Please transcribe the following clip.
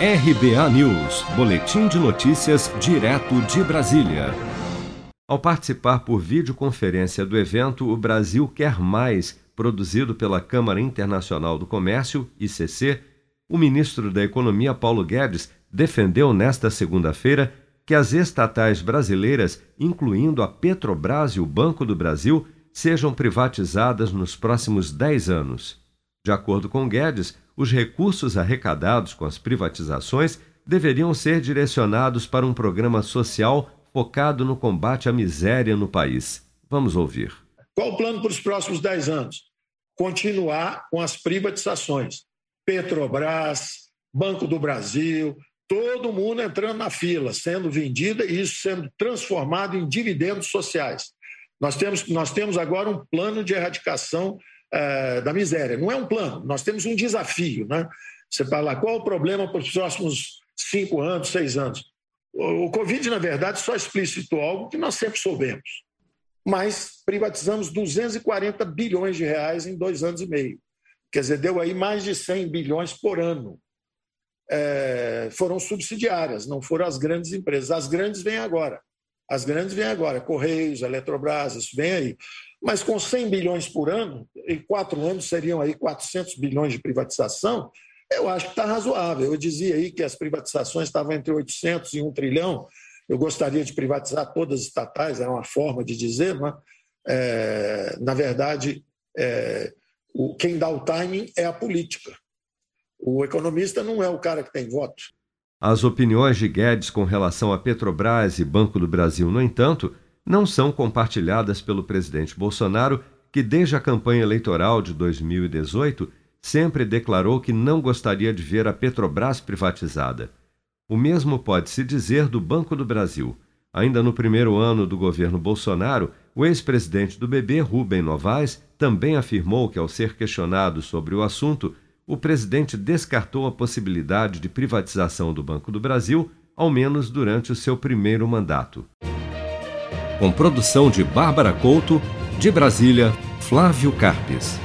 RBA News, Boletim de Notícias, direto de Brasília. Ao participar por videoconferência do evento O Brasil Quer Mais, produzido pela Câmara Internacional do Comércio, ICC, o ministro da Economia, Paulo Guedes, defendeu nesta segunda-feira que as estatais brasileiras, incluindo a Petrobras e o Banco do Brasil, sejam privatizadas nos próximos 10 anos. De acordo com Guedes, os recursos arrecadados com as privatizações deveriam ser direcionados para um programa social focado no combate à miséria no país. Vamos ouvir. Qual o plano para os próximos 10 anos? Continuar com as privatizações. Petrobras, Banco do Brasil, todo mundo entrando na fila, sendo vendida e isso sendo transformado em dividendos sociais. Nós temos, nós temos agora um plano de erradicação é, da miséria. Não é um plano, nós temos um desafio. Né? Você fala, qual o problema para os próximos cinco anos, seis anos? O, o Covid, na verdade, só explicitou algo que nós sempre soubemos. Mas privatizamos 240 bilhões de reais em dois anos e meio. Quer dizer, deu aí mais de 100 bilhões por ano. É, foram subsidiárias, não foram as grandes empresas. As grandes vêm agora. As grandes vêm agora, Correios, Eletrobras, isso vem aí. Mas com 100 bilhões por ano, em quatro anos seriam aí 400 bilhões de privatização, eu acho que está razoável. Eu dizia aí que as privatizações estavam entre 800 e 1 trilhão. Eu gostaria de privatizar todas as estatais, era uma forma de dizer, mas, é, na verdade, é, o, quem dá o timing é a política. O economista não é o cara que tem voto. As opiniões de Guedes com relação a Petrobras e Banco do Brasil, no entanto, não são compartilhadas pelo presidente Bolsonaro, que desde a campanha eleitoral de 2018 sempre declarou que não gostaria de ver a Petrobras privatizada. O mesmo pode-se dizer do Banco do Brasil. Ainda no primeiro ano do governo Bolsonaro, o ex-presidente do BB, Rubem Novaes, também afirmou que, ao ser questionado sobre o assunto, o presidente descartou a possibilidade de privatização do Banco do Brasil, ao menos durante o seu primeiro mandato. Com produção de Bárbara Couto, de Brasília, Flávio Carpes.